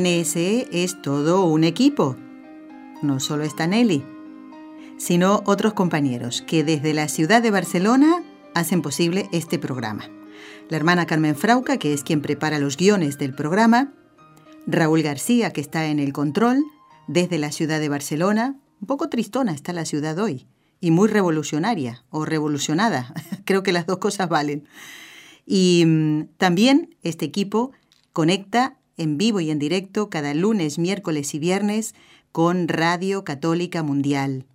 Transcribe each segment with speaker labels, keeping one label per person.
Speaker 1: NSE es todo un equipo. No solo está Nelly, sino otros compañeros que desde la ciudad de Barcelona hacen posible este programa. La hermana Carmen Frauca, que es quien prepara los guiones del programa, Raúl García, que está en el control, desde la ciudad de Barcelona. Un poco tristona está la ciudad hoy, y muy revolucionaria o revolucionada. Creo que las dos cosas valen. Y mm, también este equipo conecta en vivo y en directo cada lunes, miércoles y viernes con Radio Católica Mundial,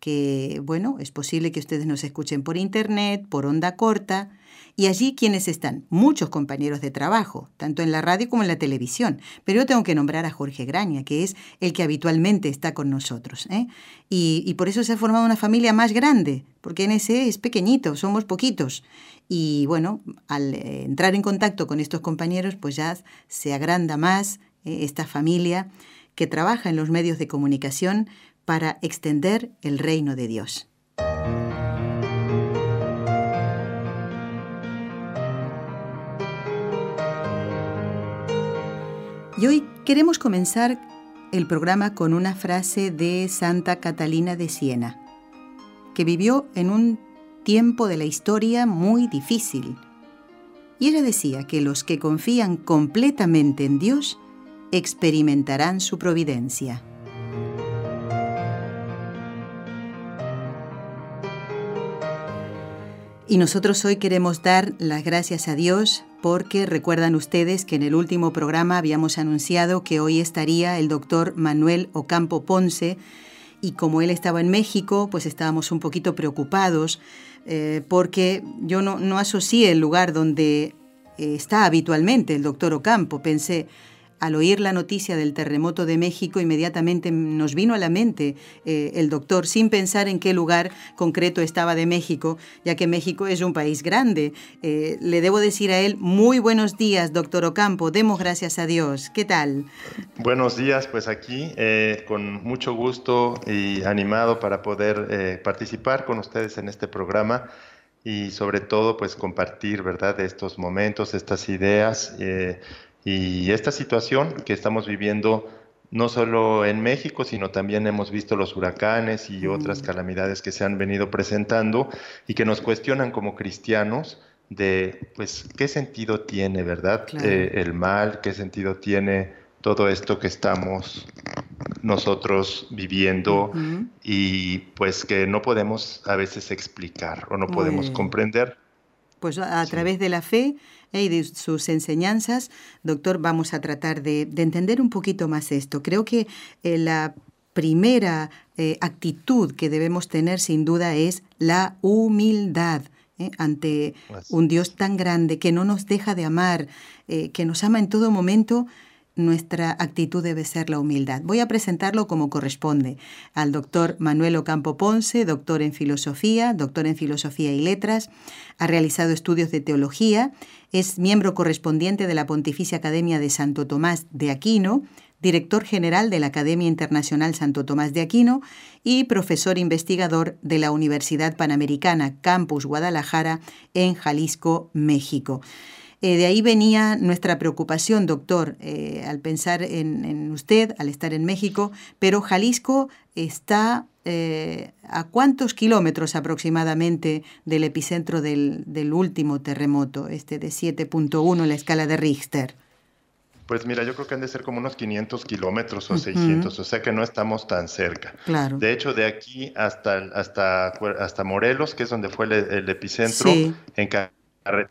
Speaker 1: que, bueno, es posible que ustedes nos escuchen por internet, por onda corta, y allí quienes están, muchos compañeros de trabajo, tanto en la radio como en la televisión. Pero yo tengo que nombrar a Jorge Graña, que es el que habitualmente está con nosotros. ¿eh? Y, y, por eso se ha formado una familia más grande, porque NSE es pequeñito, somos poquitos. Y bueno, al eh, entrar en contacto con estos compañeros, pues ya se agranda más eh, esta familia que trabaja en los medios de comunicación para extender el reino de Dios. Y hoy queremos comenzar el programa con una frase de Santa Catalina de Siena, que vivió en un tiempo de la historia muy difícil. Y ella decía que los que confían completamente en Dios experimentarán su providencia. Y nosotros hoy queremos dar las gracias a Dios porque recuerdan ustedes que en el último programa habíamos anunciado que hoy estaría el doctor Manuel Ocampo Ponce y como él estaba en México, pues estábamos un poquito preocupados eh, porque yo no, no asocié el lugar donde eh, está habitualmente el doctor Ocampo. Pensé, al oír la noticia del terremoto de México, inmediatamente nos vino a la mente eh, el doctor, sin pensar en qué lugar concreto estaba de México, ya que México es un país grande. Eh, le debo decir a él, muy buenos días, doctor Ocampo, demos gracias a Dios. ¿Qué tal?
Speaker 2: Buenos días, pues aquí, eh, con mucho gusto y animado para poder participar con ustedes en este programa y sobre todo pues compartir, ¿verdad?, estos momentos, estas ideas y esta situación que estamos viviendo no solo en México, sino también hemos visto los huracanes y otras calamidades que se han venido presentando y que nos cuestionan como cristianos de, pues, qué sentido tiene, ¿verdad? Eh, el mal, qué sentido tiene todo esto que estamos nosotros viviendo y pues que no podemos a veces explicar o no podemos comprender.
Speaker 1: Pues a, través de la fe y de sus enseñanzas, doctor, vamos a tratar de, entender un poquito más esto. Creo que eh, la primera eh, actitud que debemos tener sin duda es la humildad. ¿eh? ante un Dios tan grande que no nos deja de amar, que nos ama en todo momento, nuestra actitud debe ser la humildad. Voy a presentarlo como corresponde al doctor Manuel Ocampo Ponce, doctor en filosofía, doctor en filosofía y letras, ha realizado estudios de teología, es miembro correspondiente de la Pontificia Academia de Santo Tomás de Aquino, director general de la Academia Internacional Santo Tomás de Aquino y profesor investigador de la Universidad Panamericana Campus Guadalajara en Jalisco, México. Eh, de ahí venía nuestra preocupación, doctor, eh, al pensar en, usted, al estar en México, pero Jalisco está eh, a cuántos kilómetros aproximadamente del epicentro del, último terremoto, este de 7.1 en la escala de Richter.
Speaker 2: Pues mira, yo creo que han de ser como unos 500 kilómetros o 600, o sea que no estamos tan cerca.
Speaker 1: Claro.
Speaker 2: De hecho, de aquí hasta, hasta, hasta Morelos, que es donde fue el, epicentro, en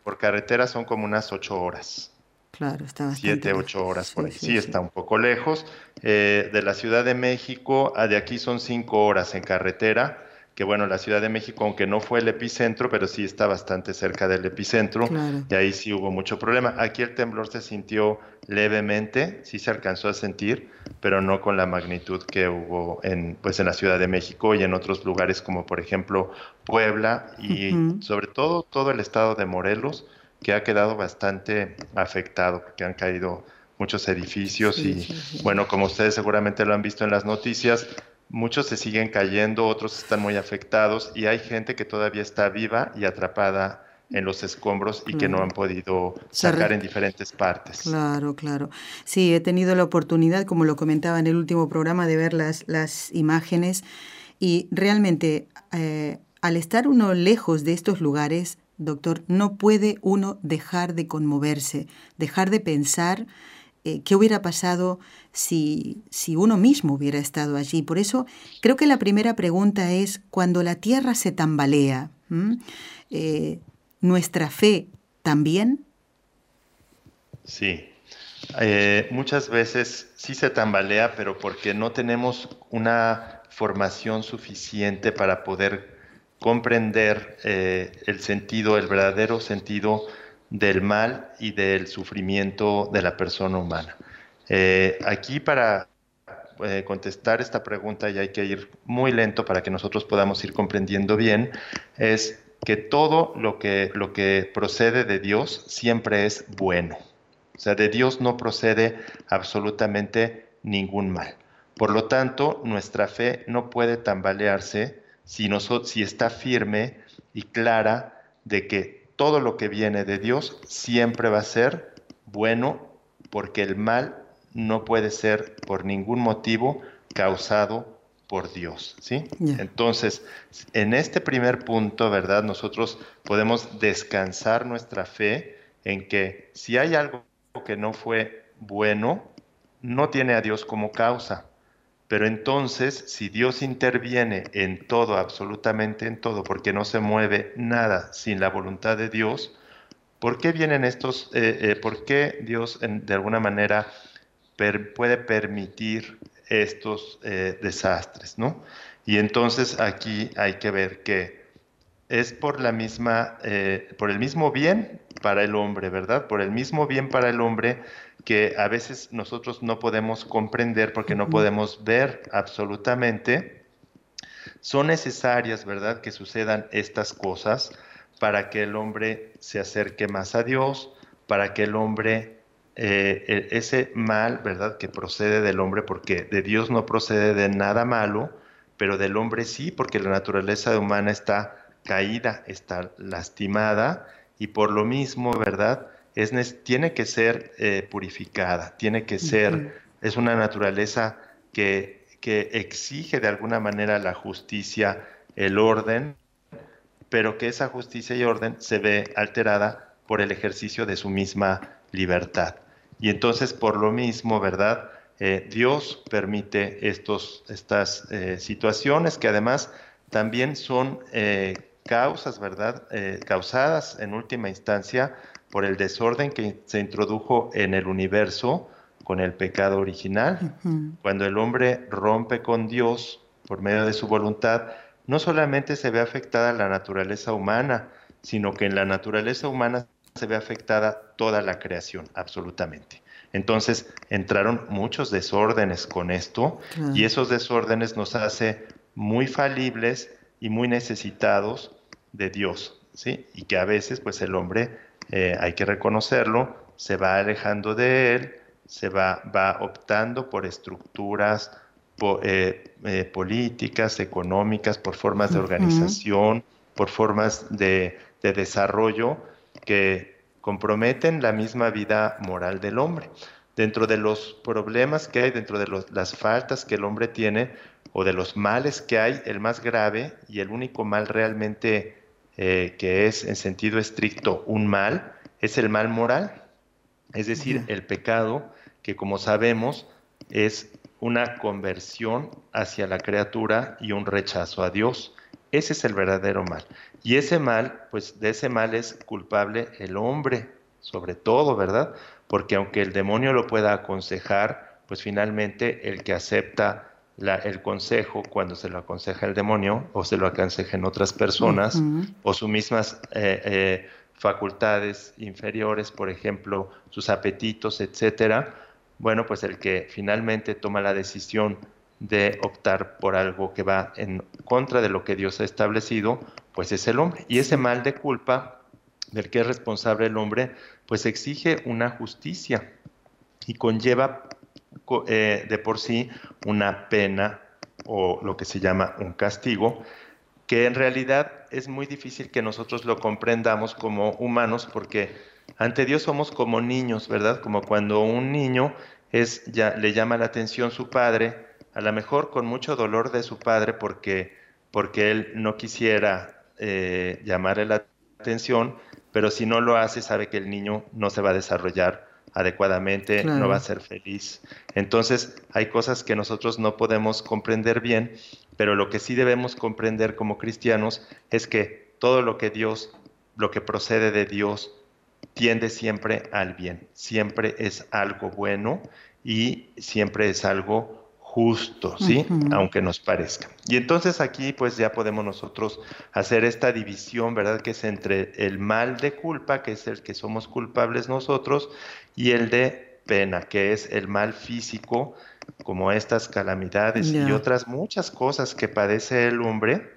Speaker 2: por carretera son como unas ocho horas.
Speaker 1: Claro, está bastante
Speaker 2: Siete, ocho horas por ahí. Sí, está un poco lejos. Eh, de la Ciudad de México a de aquí son cinco horas en carretera que bueno, la Ciudad de México, aunque no fue el epicentro, pero sí está bastante cerca del epicentro, y ahí sí hubo mucho problema. Aquí el temblor se sintió levemente, sí se alcanzó a sentir, pero no con la magnitud que hubo en, pues, en la Ciudad de México y en otros lugares como por ejemplo Puebla y sobre todo todo el estado de Morelos, que ha quedado bastante afectado, porque han caído muchos edificios y bueno, como ustedes seguramente lo han visto en las noticias, muchos se siguen cayendo, otros están muy afectados y hay gente que todavía está viva y atrapada en los escombros y que no han podido sacar en diferentes partes.
Speaker 1: Claro, claro. Sí, he tenido la oportunidad, como lo comentaba en el último programa, de ver las, las imágenes y realmente eh, al estar uno lejos de estos lugares, doctor, no puede uno dejar de conmoverse, dejar de pensar eh, qué hubiera pasado si, si uno mismo hubiera estado allí. Por eso creo que la primera pregunta es, cuando la tierra se tambalea, eh, ¿nuestra fe también?
Speaker 2: Sí, eh, muchas veces sí se tambalea, pero porque no tenemos una formación suficiente para poder comprender el sentido, el verdadero sentido del mal y del sufrimiento de la persona humana. Eh, aquí para eh, contestar esta pregunta, y hay que ir muy lento para que nosotros podamos ir comprendiendo bien, es que todo lo que, lo que procede de Dios siempre es bueno. O sea, de Dios no procede absolutamente ningún mal. Por lo tanto, nuestra fe no puede tambalearse si, si está firme y clara de que todo lo que viene de Dios siempre va a ser bueno porque el mal no puede ser por ningún motivo causado por Dios, ¿sí? Entonces, en este primer punto, ¿verdad? Nosotros podemos descansar nuestra fe en que si hay algo que no fue bueno, no tiene a Dios como causa. Pero entonces, si Dios interviene en todo, absolutamente en todo, porque no se mueve nada sin la voluntad de Dios, ¿por qué vienen estos, eh, eh, por qué Dios de alguna manera puede permitir estos eh, desastres, ¿no? Y entonces aquí hay que ver que es por la misma, por el mismo bien para el hombre, ¿verdad? Por el mismo bien para el hombre que a veces nosotros no podemos comprender porque no podemos ver absolutamente, son necesarias, ¿verdad?, que sucedan estas cosas para que el hombre se acerque más a Dios, para que el hombre, eh, e, ese mal, ¿verdad?, que procede del hombre, porque de Dios no procede de nada malo, pero del hombre sí, porque la naturaleza humana está caída, está lastimada, y por lo mismo, ¿verdad?, es, tiene que ser eh, purificada, tiene que ser, es una naturaleza que, que exige de alguna manera la justicia, el orden, pero que esa justicia y orden se ve alterada por el ejercicio de su misma libertad. Y entonces, por lo mismo, ¿verdad? Eh, Dios permite estos, estas eh, situaciones que además también son causas, ¿verdad? causadas en última instancia por el desorden que se introdujo en el universo con el pecado original. Cuando el hombre rompe con Dios por medio de su voluntad, no solamente se ve afectada la naturaleza humana, sino que en la naturaleza humana se ve afectada toda la creación, absolutamente. Entonces entraron muchos desórdenes con esto y esos desórdenes nos hace muy falibles y muy necesitados de Dios, ¿sí? Y que a veces pues el hombre eh, hay que reconocerlo, se va alejando de él, se va, va optando por estructuras eh, eh, políticas, económicas, por formas de organización, por formas de, desarrollo que comprometen la misma vida moral del hombre. Dentro de los problemas que hay, dentro de las faltas que el hombre tiene o de los males que hay, el más grave y el único mal realmente eh, que es en sentido estricto un mal, es el mal moral, es decir, el pecado que como sabemos es una conversión hacia la criatura y un rechazo a Dios. Ese es el verdadero mal. Y ese mal, pues de ese mal es culpable el hombre, sobre todo, ¿verdad? Porque aunque el demonio lo pueda aconsejar, pues finalmente el que acepta el consejo cuando se lo aconseja el demonio o se lo aconsejen otras personas o sus mismas eh, eh, facultades inferiores, por ejemplo, sus apetitos, etcétera. Bueno, pues el que finalmente toma la decisión de optar por algo que va en contra de lo que Dios ha establecido, pues es el hombre. Y ese mal de culpa del que es responsable el hombre, pues exige una justicia y conlleva eh, de por sí una pena o lo que se llama un castigo, que en realidad es muy difícil que nosotros lo comprendamos como humanos porque ante Dios somos como niños, ¿verdad? Como cuando un niño es ya le llama la atención su padre, a lo mejor con mucho dolor de su padre porque porque él no quisiera eh, llamarle la atención, pero si no lo hace sabe que el niño no se va a desarrollar adecuadamente, no va a ser feliz. Entonces, hay cosas que nosotros no podemos comprender bien, pero lo que sí debemos comprender como cristianos es que todo lo que Dios, lo que procede de Dios, tiende siempre al bien, siempre es algo bueno y siempre es algo justo, ¿sí? Aunque nos parezca. Y entonces aquí pues ya podemos nosotros hacer esta división, ¿verdad? Que es entre el mal de culpa, que es el que somos culpables nosotros, y el de pena, que es el mal físico, como estas calamidades y otras muchas cosas que padece el hombre,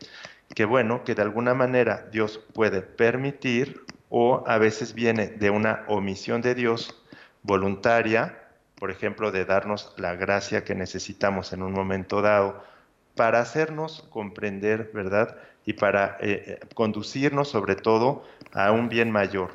Speaker 2: que bueno, que de alguna manera Dios puede permitir o a veces viene de una omisión de Dios voluntaria, por ejemplo, de darnos la gracia que necesitamos en un momento dado para hacernos comprender, ¿verdad? Y para eh, eh, conducirnos sobre todo a un bien mayor,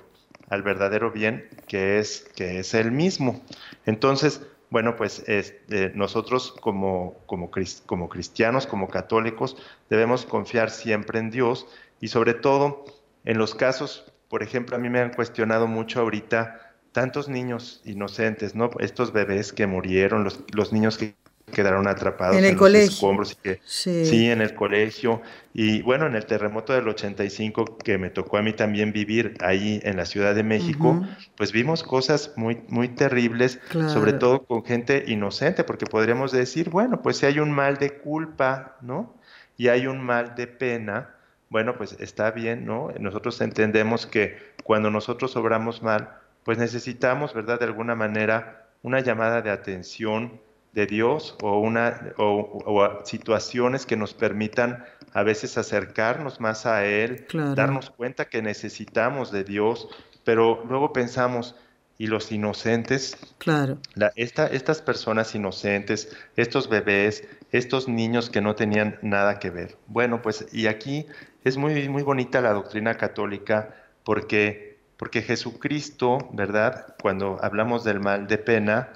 Speaker 2: al verdadero bien que es, que es el mismo. Entonces, bueno, pues este, nosotros como, como, como cristianos, como católicos, debemos confiar siempre en Dios y sobre todo en los casos, por ejemplo, a mí me han cuestionado mucho ahorita tantos niños inocentes, ¿no? Estos bebés que murieron, los, los niños que quedaron atrapados
Speaker 1: en, el
Speaker 2: los
Speaker 1: colegio.
Speaker 2: escombros y que sí. en el colegio y bueno en el terremoto del 85 que me tocó a mí también vivir ahí en la Ciudad de México pues vimos cosas muy muy terribles sobre todo con gente inocente porque podríamos decir bueno pues si hay un mal de culpa no y hay un mal de pena bueno pues está bien no nosotros entendemos que cuando nosotros obramos mal pues necesitamos, ¿verdad? De alguna manera, una llamada de atención de Dios o, una, o, situaciones que nos permitan a veces acercarnos más a Él, darnos cuenta que necesitamos de Dios, pero luego pensamos, ¿y los inocentes?
Speaker 1: Claro.
Speaker 2: La, estas personas inocentes, estos bebés, estos niños que no tenían nada que ver. Bueno, pues y aquí es muy, muy bonita la doctrina católica porque porque Jesucristo, ¿verdad? Cuando hablamos del mal de pena,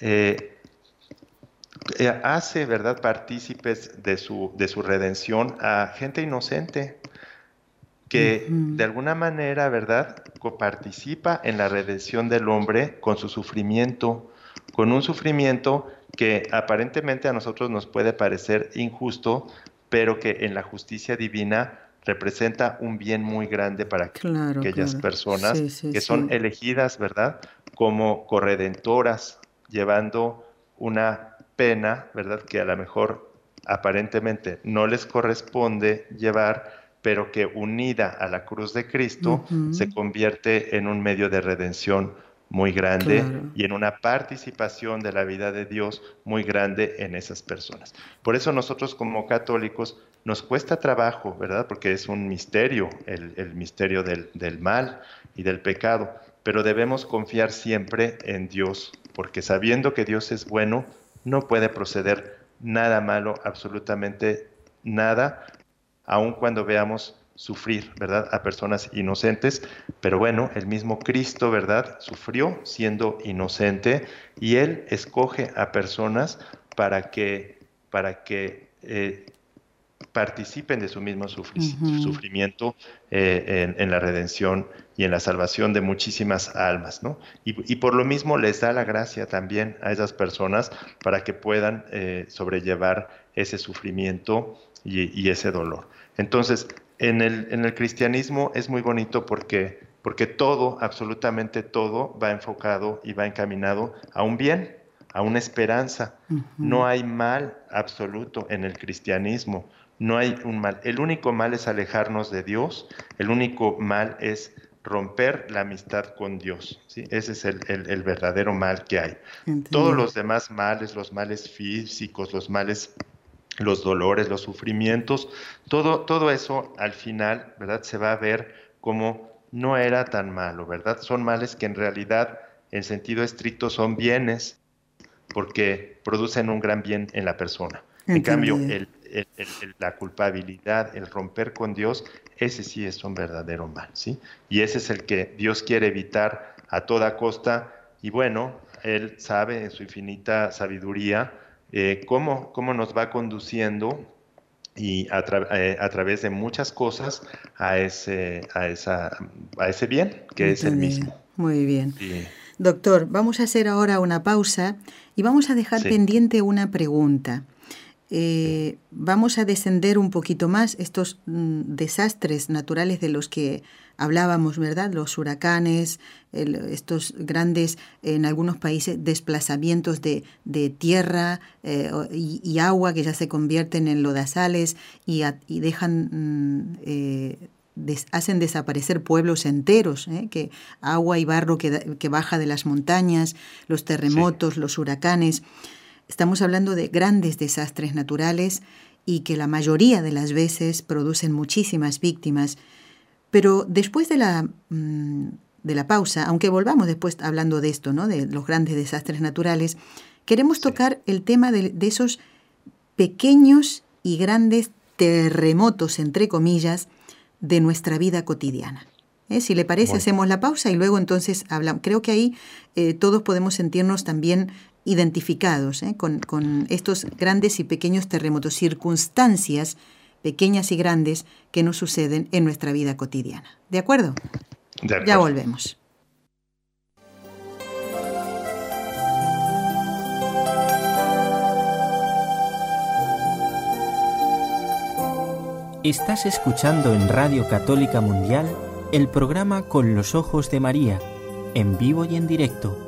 Speaker 2: eh, eh, hace, ¿verdad?, partícipes de su, de su redención a gente inocente que de alguna manera, ¿verdad?, participa en la redención del hombre con su sufrimiento, con un sufrimiento que aparentemente a nosotros nos puede parecer injusto, pero que en la justicia divina representa un bien muy grande para aquellas personas que son elegidas, ¿verdad? Como corredentoras, llevando una pena, ¿verdad? Que a lo mejor aparentemente no les corresponde llevar, pero que unida a la cruz de Cristo se convierte en un medio de redención muy grande y en una participación de la vida de Dios muy grande en esas personas. Por eso nosotros como católicos nos cuesta trabajo, ¿verdad? Porque es un misterio, el, misterio del, del, mal y del pecado, pero debemos confiar siempre en Dios, porque sabiendo que Dios es bueno, no puede proceder nada malo, absolutamente nada, aun cuando veamos sufrir, ¿verdad? A personas inocentes, pero bueno, el mismo Cristo, ¿verdad? Sufrió siendo inocente y Él escoge a personas para que, para que eh, participen de su mismo sufrimiento eh, en, la redención y en la salvación de muchísimas almas, ¿no? Y, por lo mismo les da la gracia también a esas personas para que puedan eh, sobrellevar ese sufrimiento y, ese dolor. Entonces, en el, en el cristianismo es muy bonito porque, porque todo, absolutamente todo, va enfocado y va encaminado a un bien, a una esperanza. No hay mal absoluto en el cristianismo, no hay un mal. El único mal es alejarnos de Dios, el único mal es romper la amistad con Dios. ¿sí? Ese es el, verdadero mal que hay. Todos los demás males, los males físicos, los males, los dolores, los sufrimientos, todo, todo eso al final, ¿verdad? Se va a ver como no era tan malo, ¿verdad? Son males que en realidad, en sentido estricto, son bienes porque producen un gran bien en la persona. En cambio, la culpabilidad, el romper con Dios, ese sí es un verdadero mal, ¿sí? Y ese es el que Dios quiere evitar a toda costa. Y bueno, Él sabe en su infinita sabiduría eh, cómo, cómo nos va conduciendo y a, eh, a, través de muchas cosas a ese, a esa, a ese bien, que es el mismo.
Speaker 1: Muy bien. Doctor, vamos a hacer ahora una pausa y vamos a dejar pendiente una pregunta. Eh, vamos a descender un poquito más estos mm, desastres naturales de los que hablábamos, ¿verdad? Los huracanes, estos grandes, en algunos países, desplazamientos de, tierra eh, y, agua que ya se convierten en lodazales y, dejan... Mm, eh, hacen desaparecer pueblos enteros, que agua y barro que, baja de las montañas, los terremotos, los huracanes. Estamos hablando de grandes desastres naturales y que la mayoría de las veces producen muchísimas víctimas. Pero después de la, mm, de la pausa, aunque volvamos después hablando de esto, ¿no? de los grandes desastres naturales, queremos tocar el tema de, esos pequeños y grandes terremotos, entre comillas, de nuestra vida cotidiana. ¿Eh? Si le parece, hacemos la pausa y luego entonces hablamos. Creo que ahí eh, todos podemos sentirnos también identificados ¿eh? con, estos grandes y pequeños terremotos, circunstancias pequeñas y grandes que nos suceden en nuestra vida cotidiana. ¿De acuerdo? Ya volvemos.
Speaker 3: Estás escuchando en Radio Católica Mundial el programa Con los Ojos de María, en vivo y en directo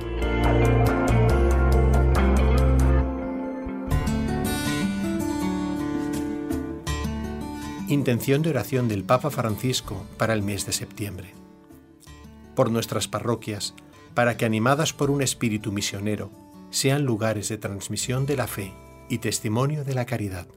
Speaker 4: Intención de oración del Papa Francisco para el mes de septiembre. Por nuestras parroquias, para que animadas por un espíritu misionero, sean lugares de transmisión de la fe y testimonio de la caridad.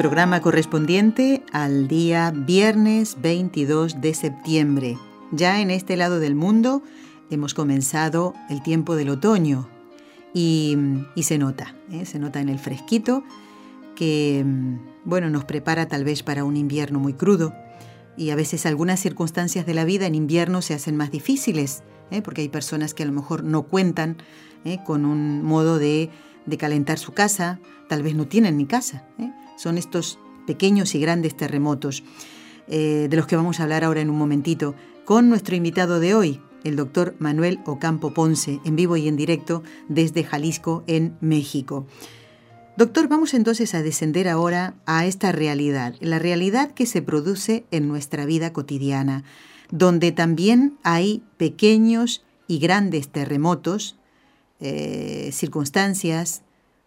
Speaker 1: Programa correspondiente al día viernes 22 de septiembre. Ya en este lado del mundo hemos comenzado el tiempo del otoño y, se nota, ¿eh? se nota en el fresquito que bueno, nos prepara tal vez para un invierno muy crudo y a veces algunas circunstancias de la vida en invierno se hacen más difíciles, ¿eh? porque hay personas que a lo mejor no cuentan ¿eh? con un modo de, calentar su casa, tal vez no tienen ni casa son estos pequeños y grandes terremotos, eh, de los que vamos a hablar ahora en un momentito, con nuestro invitado de hoy, el doctor Manuel Ocampo Ponce, en vivo y en directo desde Jalisco, en México. Doctor, vamos entonces a descender ahora a esta realidad, la realidad que se produce en nuestra vida cotidiana, donde también hay pequeños y grandes terremotos, eh, circunstancias,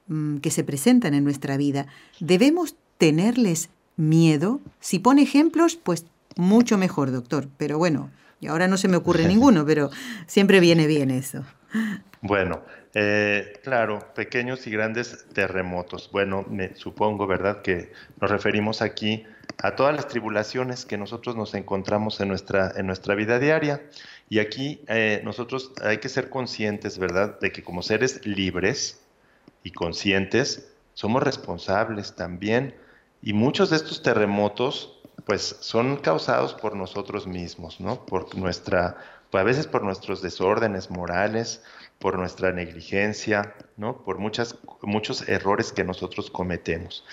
Speaker 1: Mm, que se presentan en nuestra vida, ¿debemos tenerles miedo? Si pone ejemplos, pues mucho mejor, doctor. Pero bueno, y ahora no se me ocurre ninguno, pero siempre viene bien eso.
Speaker 2: Bueno, eh, claro, pequeños y grandes terremotos. Bueno, me supongo, ¿verdad?, que nos referimos aquí a todas las tribulaciones que nosotros nos encontramos en nuestra, en nuestra vida diaria. Y aquí eh, nosotros hay que ser conscientes, ¿verdad?, de que como seres libres y conscientes, somos responsables también. Y muchos de estos terremotos, pues, son causados por nosotros mismos, ¿no? Por nuestra, a veces por nuestros desórdenes morales, por nuestra negligencia, ¿no? Por muchas, muchos errores que nosotros cometemos.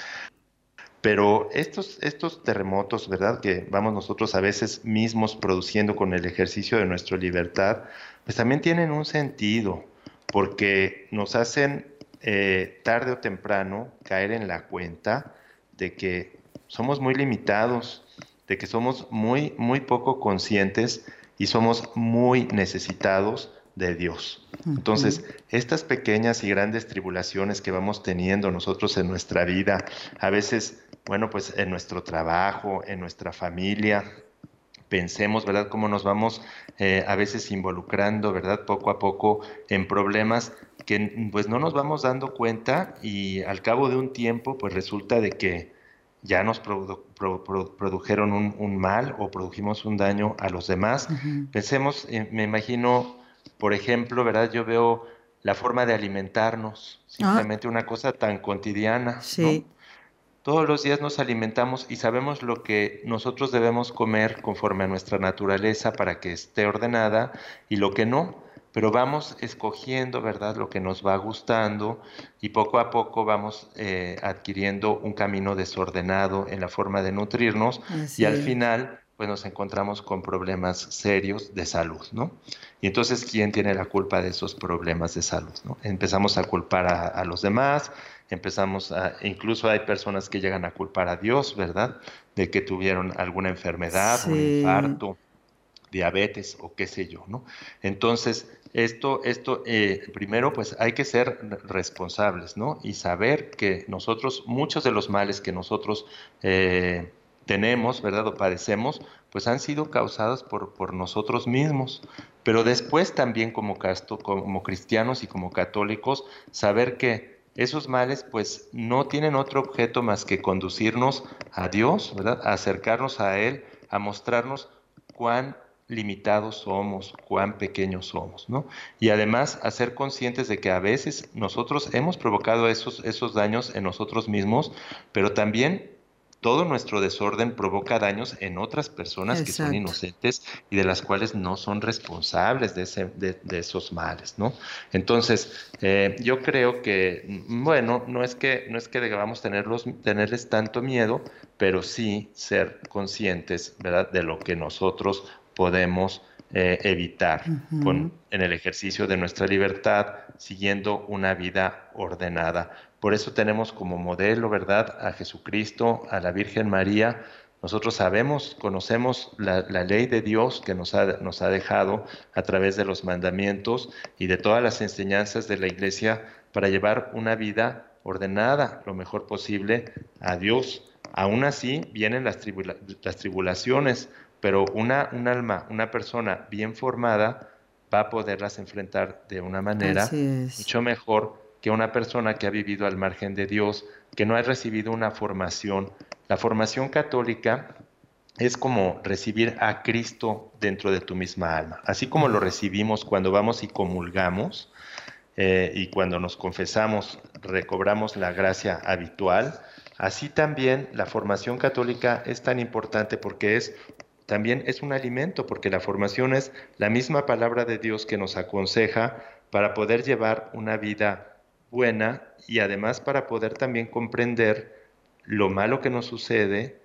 Speaker 2: Pero estos, estos terremotos, ¿verdad? Que vamos nosotros a veces mismos produciendo con el ejercicio de nuestra libertad, pues también tienen un sentido, porque nos hacen eh, tarde o temprano caer en la cuenta de que somos muy limitados, de que somos muy, muy poco conscientes y somos muy necesitados de Dios. Entonces, estas pequeñas y grandes tribulaciones que vamos teniendo nosotros en nuestra vida, a veces bueno, pues en nuestro trabajo, en nuestra familia, pensemos, ¿verdad?, cómo nos vamos eh, a veces involucrando, ¿verdad?, poco a poco en problemas que pues no nos vamos dando cuenta y al cabo de un tiempo, pues resulta de que ya nos produjeron un, mal o produjimos un daño a los demás. Pensemos, eh, me imagino, por ejemplo, ¿verdad?, yo veo la forma de alimentarnos, ah. simplemente una cosa tan cotidiana, sí. Todos los días nos alimentamos y sabemos lo que nosotros debemos comer conforme a nuestra naturaleza para que esté ordenada y lo que no, pero vamos escogiendo, ¿verdad?, lo que nos va gustando y poco a poco vamos eh, adquiriendo un camino desordenado en la forma de nutrirnos y al final pues nos encontramos con problemas serios de salud, ¿no? Y entonces, ¿quién tiene la culpa de esos problemas de salud? ¿no? Empezamos a culpar a los demás, empezamos a, incluso hay personas que llegan a culpar a Dios, ¿verdad? De que tuvieron alguna enfermedad, un infarto, diabetes o qué sé yo, ¿no? Entonces, esto, esto eh, primero, pues hay que ser responsables, ¿no? Y saber que nosotros, muchos de los males que nosotros eh, tenemos, ¿verdad? O padecemos, pues han sido causados por, por nosotros mismos. Pero después también como, como cristianos y como católicos, saber que esos males pues no tienen otro objeto más que conducirnos a Dios, ¿verdad? A acercarnos a Él, a mostrarnos cuán limitados somos, cuán pequeños somos, ¿no? Y además a ser conscientes de que a veces nosotros hemos provocado esos, esos daños en nosotros mismos, pero también todo nuestro desorden provoca daños en otras personas que son inocentes y de las cuales no son responsables de, ese, de, esos males, ¿no? Entonces, eh, yo creo que, bueno, no es que, no es que debamos tenerlos, tenerles tanto miedo, pero sí ser conscientes, ¿verdad?, de lo que nosotros podemos eh, evitar con, en el ejercicio de nuestra libertad, siguiendo una vida ordenada. Por eso tenemos como modelo, ¿verdad?, a Jesucristo, a la Virgen María. Nosotros sabemos, conocemos la, ley de Dios que nos ha, nos ha dejado a través de los mandamientos y de todas las enseñanzas de la Iglesia para llevar una vida ordenada lo mejor posible a Dios. Aún así vienen las, las tribulaciones, pero una, un alma, una persona bien formada va a poderlas enfrentar de una manera mucho mejor que una persona que ha vivido al margen de Dios, que no ha recibido una formación. La formación católica es como recibir a Cristo dentro de tu misma alma. Así como lo recibimos cuando vamos y comulgamos eh, y cuando nos confesamos, recobramos la gracia habitual, así también la formación católica es tan importante porque es también es un alimento, porque la formación es la misma palabra de Dios que nos aconseja para poder llevar una vida buena y además para poder también comprender lo malo que nos sucede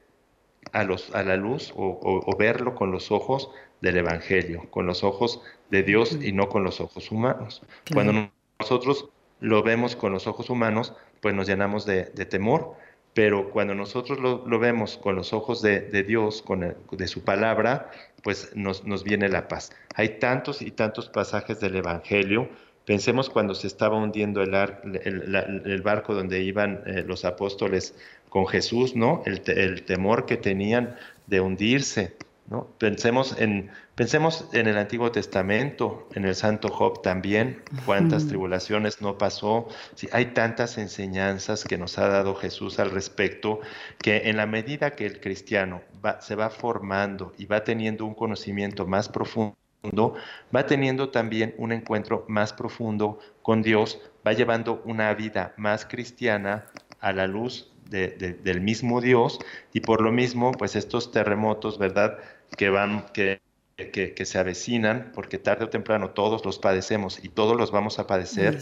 Speaker 2: a, los, a la luz o, verlo con los ojos del Evangelio, con los ojos de Dios y no con los ojos humanos. Cuando nosotros lo vemos con los ojos humanos, pues nos llenamos de, temor, pero cuando nosotros lo, vemos con los ojos de, Dios, con de su palabra, pues nos, nos viene la paz. Hay tantos y tantos pasajes del Evangelio Pensemos cuando se estaba hundiendo el, el, barco donde iban eh, los apóstoles con Jesús, ¿no? El, temor que tenían de hundirse, ¿no? Pensemos, en, pensemos en el Antiguo Testamento, en el Santo Job también, cuántas tribulaciones no pasó. hay tantas enseñanzas que nos ha dado Jesús al respecto, que en la medida que el cristiano se va formando y va teniendo un conocimiento más profundo, va teniendo también un encuentro más profundo con Dios, va llevando una vida más cristiana a la luz del mismo Dios y por lo mismo, pues estos terremotos, ¿verdad? Que van, que, que, se avecinan, porque tarde o temprano todos los padecemos y todos los vamos a padecer,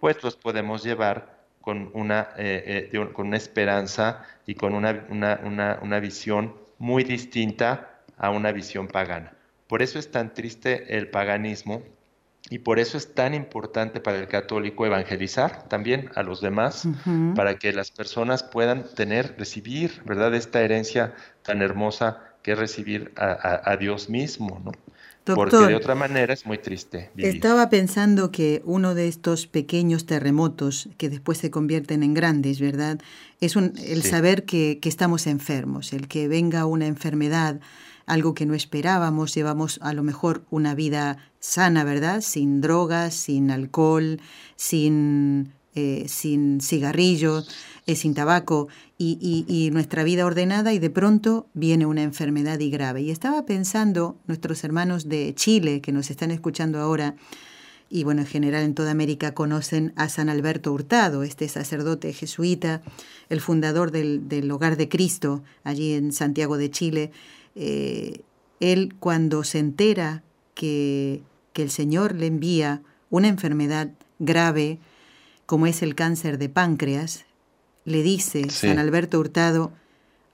Speaker 2: pues los podemos llevar con una, eh, eh, con una esperanza y con una, una, una visión muy distinta a una visión pagana. Por eso es tan triste el paganismo y por eso es tan importante para el católico evangelizar también a los demás, para que las personas puedan tener, recibir, ¿verdad?, esta herencia tan hermosa que es recibir a, Dios mismo, ¿no? Porque de otra manera es muy triste.
Speaker 1: Estaba pensando que uno de estos pequeños terremotos que después se convierten en grandes, ¿verdad? Es un, el saber que, que estamos enfermos, el que venga una enfermedad algo que no esperábamos, llevamos a lo mejor una vida sana, ¿verdad? Sin drogas, sin alcohol, sin, eh, sin cigarrillos, eh, sin tabaco y, nuestra vida ordenada y de pronto viene una enfermedad y grave. Y estaba pensando, nuestros hermanos de Chile que nos están escuchando ahora, y bueno, en general en toda América conocen a San Alberto Hurtado, este sacerdote jesuita, el fundador del, del Hogar de Cristo, allí en Santiago de Chile, eh, él cuando se entera que, que el Señor le envía una enfermedad grave, como es el cáncer de páncreas, le dice San Alberto Hurtado,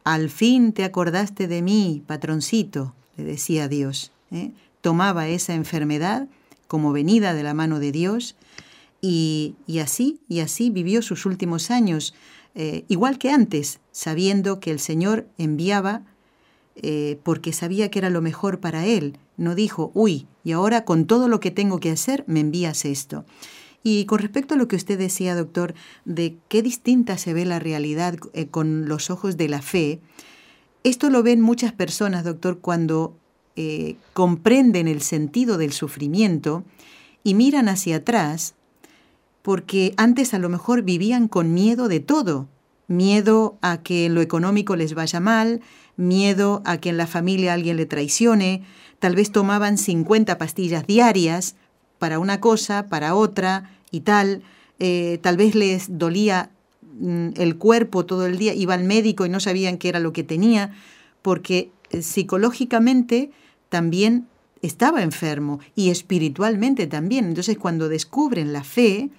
Speaker 1: al fin te acordaste de mí, patroncito, le decía Dios. ¿eh? Tomaba esa enfermedad como venida de la mano de Dios y, y así, y así vivió sus últimos años, eh, igual que antes, sabiendo que el Señor enviaba eh, porque sabía que era lo mejor para él. No dijo, uy, y ahora con todo lo que tengo que hacer, me envías esto. Y con respecto a lo que usted decía, doctor, de qué distinta se ve la realidad eh, con los ojos de la fe, esto lo ven muchas personas, doctor, cuando eh, comprenden el sentido del sufrimiento y miran hacia atrás, porque antes a lo mejor vivían con miedo de todo, miedo a que lo económico les vaya mal, miedo a que en la familia alguien le traicione, tal vez tomaban 50 pastillas diarias para una cosa, para otra y tal, eh, tal vez les dolía mm, el cuerpo todo el día, iba al médico y no sabían qué era lo que tenía, porque eh, psicológicamente también estaba enfermo y espiritualmente también. Entonces cuando descubren la fe,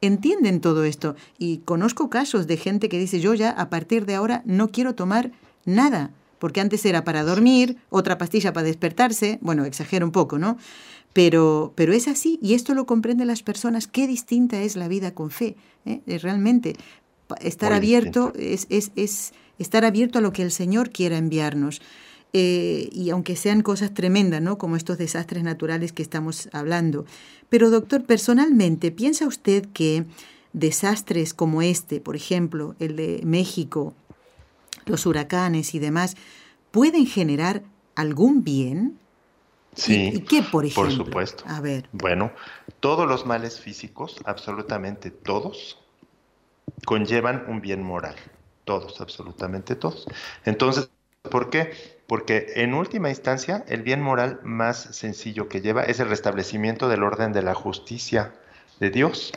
Speaker 1: entienden todo esto. Y conozco casos de gente que dice, yo ya a partir de ahora no quiero tomar nada, porque antes era para dormir, otra pastilla para despertarse, bueno, exagero un poco, ¿no? Pero, pero es así y esto lo comprenden las personas, qué distinta es la vida con fe, ¿eh? realmente. Estar abierto es, es, es, estar abierto a lo que el Señor quiera enviarnos. Eh, y aunque sean cosas tremendas, ¿no? Como estos desastres naturales que estamos hablando. Pero doctor, personalmente, ¿piensa usted que desastres como este, por ejemplo, el de México, los huracanes y demás, pueden generar algún bien?
Speaker 2: Sí.
Speaker 1: ¿Y, qué, por ejemplo?
Speaker 2: Por supuesto.
Speaker 1: A ver.
Speaker 2: Bueno, todos los males físicos, absolutamente todos, conllevan un bien moral. Todos, absolutamente todos. Entonces, ¿por qué? Porque en última instancia, el bien moral más sencillo que lleva es el restablecimiento del orden de la justicia de Dios.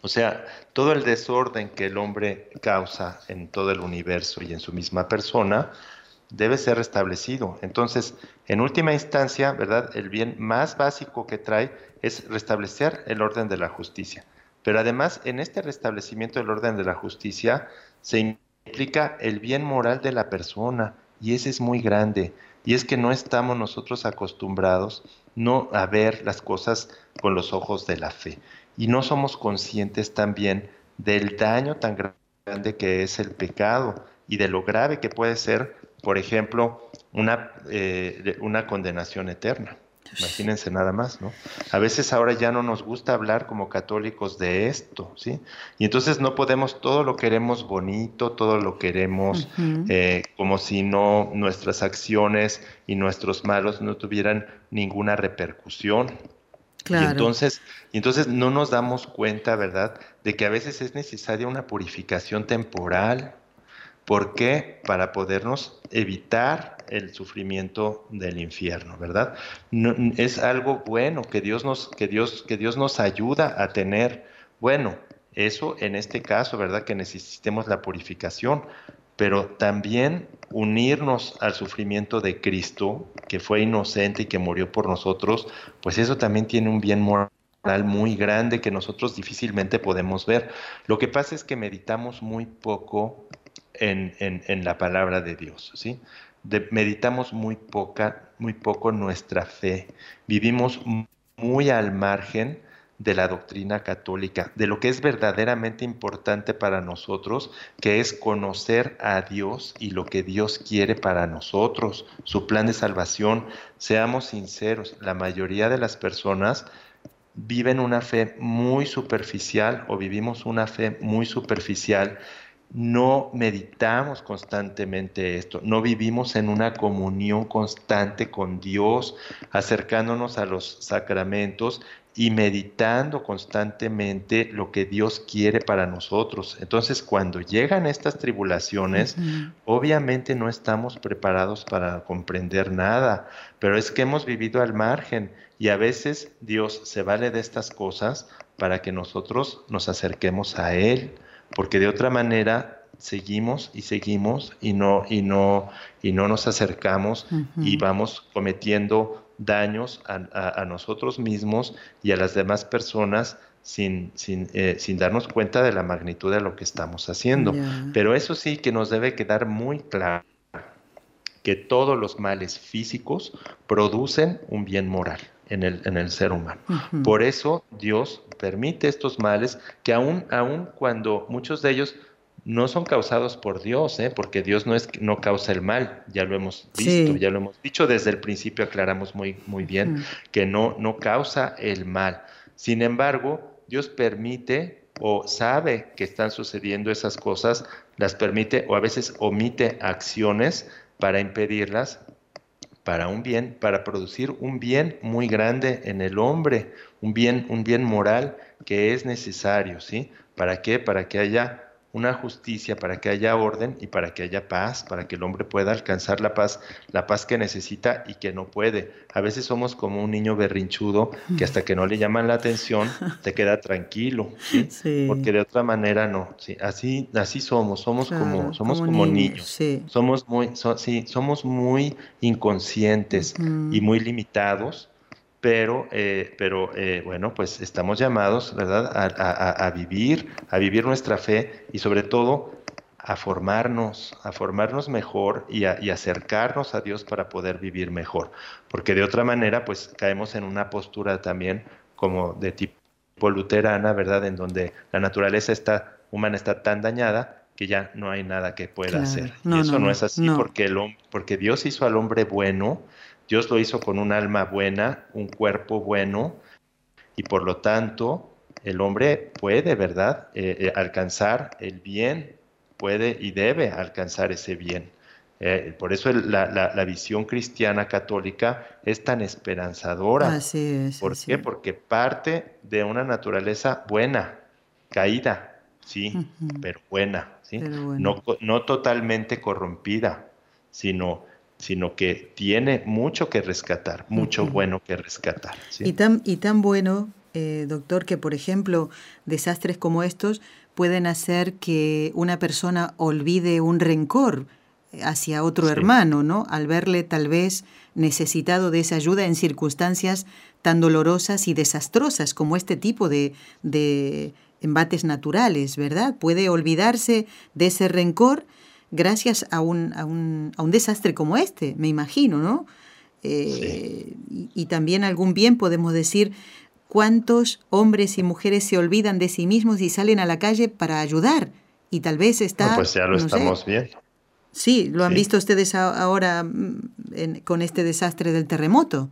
Speaker 2: O sea, todo el desorden que el hombre causa en todo el universo y en su misma persona debe ser restablecido. Entonces, en última instancia, ¿verdad? El bien más básico que trae es restablecer el orden de la justicia. Pero además, en este restablecimiento del orden de la justicia se implica el bien moral de la persona y ese es muy grande. Y es que no estamos nosotros acostumbrados no a ver las cosas con los ojos de la fe y no somos conscientes también del daño tan grande que es el pecado y de lo grave que puede ser, por ejemplo, una, eh, una condenación eterna. Imagínense nada más, ¿no? A veces ahora ya no nos gusta hablar como católicos de esto, ¿sí? Y entonces no podemos, todo lo queremos bonito, todo lo queremos eh, como si no nuestras acciones y nuestros malos no tuvieran ninguna repercusión. Claro. Y entonces, y entonces no nos damos cuenta, ¿verdad?, de que a veces es necesaria una purificación temporal, ¿Por qué? Para podernos evitar el sufrimiento del infierno, ¿verdad? es algo bueno que Dios, nos, que, Dios, que Dios nos ayuda a tener. Bueno, eso en este caso, ¿verdad? Que necesitemos la purificación, pero también unirnos al sufrimiento de Cristo, que fue inocente y que murió por nosotros, pues eso también tiene un bien moral muy grande que nosotros difícilmente podemos ver. Lo que pasa es que meditamos muy poco en, la palabra de Dios, ¿sí? meditamos muy, poca, muy poco nuestra fe, vivimos muy al margen de la doctrina católica, de lo que es verdaderamente importante para nosotros, que es conocer a Dios y lo que Dios quiere para nosotros, su plan de salvación. Seamos sinceros, la mayoría de las personas viven una fe muy superficial o vivimos una fe muy superficial no meditamos constantemente esto, no vivimos en una comunión constante con Dios, acercándonos a los sacramentos y meditando constantemente lo que Dios quiere para nosotros. Entonces, cuando llegan estas tribulaciones, obviamente no estamos preparados para comprender nada, pero es que hemos vivido al margen y a veces Dios se vale de estas cosas para que nosotros nos acerquemos a Él porque de otra manera seguimos y seguimos y no, y no, y no nos acercamos y vamos cometiendo daños a, nosotros mismos y a las demás personas sin, sin, eh, sin, darnos cuenta de la magnitud de lo que estamos haciendo. Pero eso sí que nos debe quedar muy claro, que todos los males físicos producen un bien moral en el, en el ser humano. Por eso Dios permite estos males que aún, aún cuando muchos de ellos no son causados por Dios, ¿eh? porque Dios no, es, no causa el mal, ya lo hemos visto, ya lo hemos dicho desde el principio, aclaramos muy, muy bien que no, no causa el mal. Sin embargo, Dios permite o sabe que están sucediendo esas cosas, las permite o a veces omite acciones para impedirlas para un bien, para producir un bien muy grande en el hombre, un bien, un bien moral que es necesario, ¿sí? ¿Para qué? Para que haya una justicia para que haya orden y para que haya paz, para que el hombre pueda alcanzar la paz, la paz que necesita y que no puede. A veces somos como un niño berrinchudo que hasta que no le llaman la atención te queda tranquilo, ¿sí? porque de otra manera no. ¿sí? Así, así somos, somos como, somos como, niños, somos muy, sí, somos muy inconscientes y muy limitados pero, eh, pero eh, bueno, pues estamos llamados, ¿verdad?, a, vivir, a vivir nuestra fe y sobre todo a formarnos, a formarnos mejor y, y acercarnos a Dios para poder vivir mejor, porque de otra manera, pues caemos en una postura también como de tipo luterana, ¿verdad?, en donde la naturaleza está, humana está tan dañada que ya no hay nada que pueda hacer. y eso no, es así Porque, el, porque Dios hizo al hombre bueno, Dios lo hizo con un alma buena, un cuerpo bueno, y por lo tanto el hombre puede, ¿verdad?, eh, eh, alcanzar el bien, puede y debe alcanzar ese bien. Eh, por eso la, visión cristiana católica es tan esperanzadora.
Speaker 1: Así es.
Speaker 2: ¿Por qué? Porque parte de una naturaleza buena, caída, sí, pero buena, ¿sí? No, no totalmente corrompida, sino sino que tiene mucho que rescatar, mucho bueno que rescatar.
Speaker 1: Y, tan, y tan bueno, eh, doctor, que por ejemplo, desastres como estos pueden hacer que una persona olvide un rencor hacia otro hermano, ¿no? Al verle tal vez necesitado de esa ayuda en circunstancias tan dolorosas y desastrosas como este tipo de, de embates naturales, ¿verdad? Puede olvidarse de ese rencor gracias a un, a un, a un desastre como este, me imagino, ¿no? Eh, y, también algún bien podemos decir cuántos hombres y mujeres se olvidan de sí mismos y salen a la calle para ayudar y tal vez está...
Speaker 2: pues ya lo estamos viendo.
Speaker 1: Sí, lo han visto ustedes ahora mm, con este desastre del terremoto.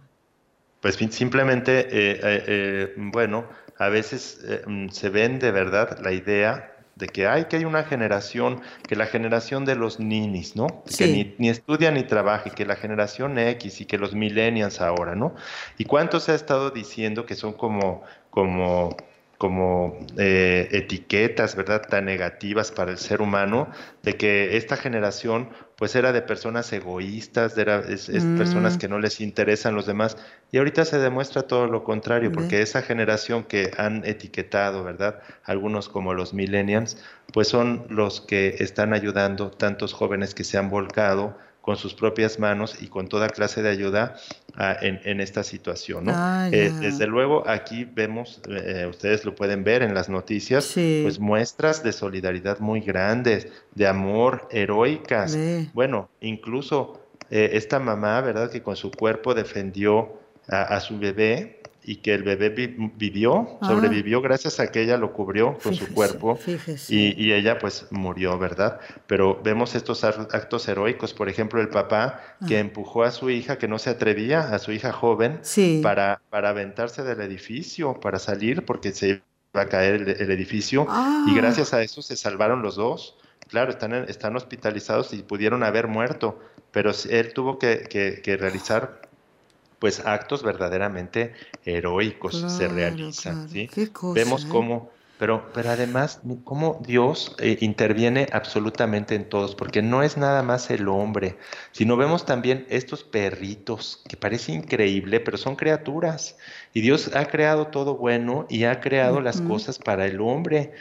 Speaker 2: pues simplemente, eh, bueno, a veces mm, se vende, ¿verdad?, la idea de que hay que hay una generación, que la generación de los ninis, ¿no? Que ni, ni, estudia ni trabaja, y que la generación X y que los millennials ahora, ¿no? ¿Y cuánto se ha estado diciendo que son como, como como eh, etiquetas, ¿verdad?, tan negativas para el ser humano, de que esta generación pues era de personas egoístas, de es, personas mm. que no les interesan los demás, y ahorita se demuestra todo lo contrario, porque esa generación que han etiquetado, ¿verdad?, algunos como los millennials, pues son los que están ayudando tantos jóvenes que se han volcado con sus propias manos y con toda clase de ayuda ah, en, esta situación. ¿no? Ah, eh, desde luego aquí vemos, eh, ustedes lo pueden ver en las noticias, pues muestras de solidaridad muy grandes, de amor heroicas. Bueno, incluso eh, esta mamá, ¿verdad? Que con su cuerpo defendió a su bebé, y que el bebé vivió, ah. sobrevivió gracias a que ella lo cubrió con su cuerpo y, ella pues murió, ¿verdad? Pero vemos estos actos heroicos, por ejemplo, el papá que ah. empujó a su hija que no se atrevía, a su hija joven, para, para aventarse del edificio, para salir porque se iba a caer el, edificio y ah. gracias a eso se salvaron los dos. Claro, están, están hospitalizados y pudieron haber muerto, pero él tuvo que, que realizar pues actos verdaderamente heroicos se realizan. ¿sí? Vemos ¿eh? cómo, pero, pero además, cómo Dios eh, interviene absolutamente en todos, porque no es nada más el hombre, sino vemos también estos perritos, que parece increíble, pero son criaturas. Y Dios ha creado todo bueno y ha creado las cosas para el hombre.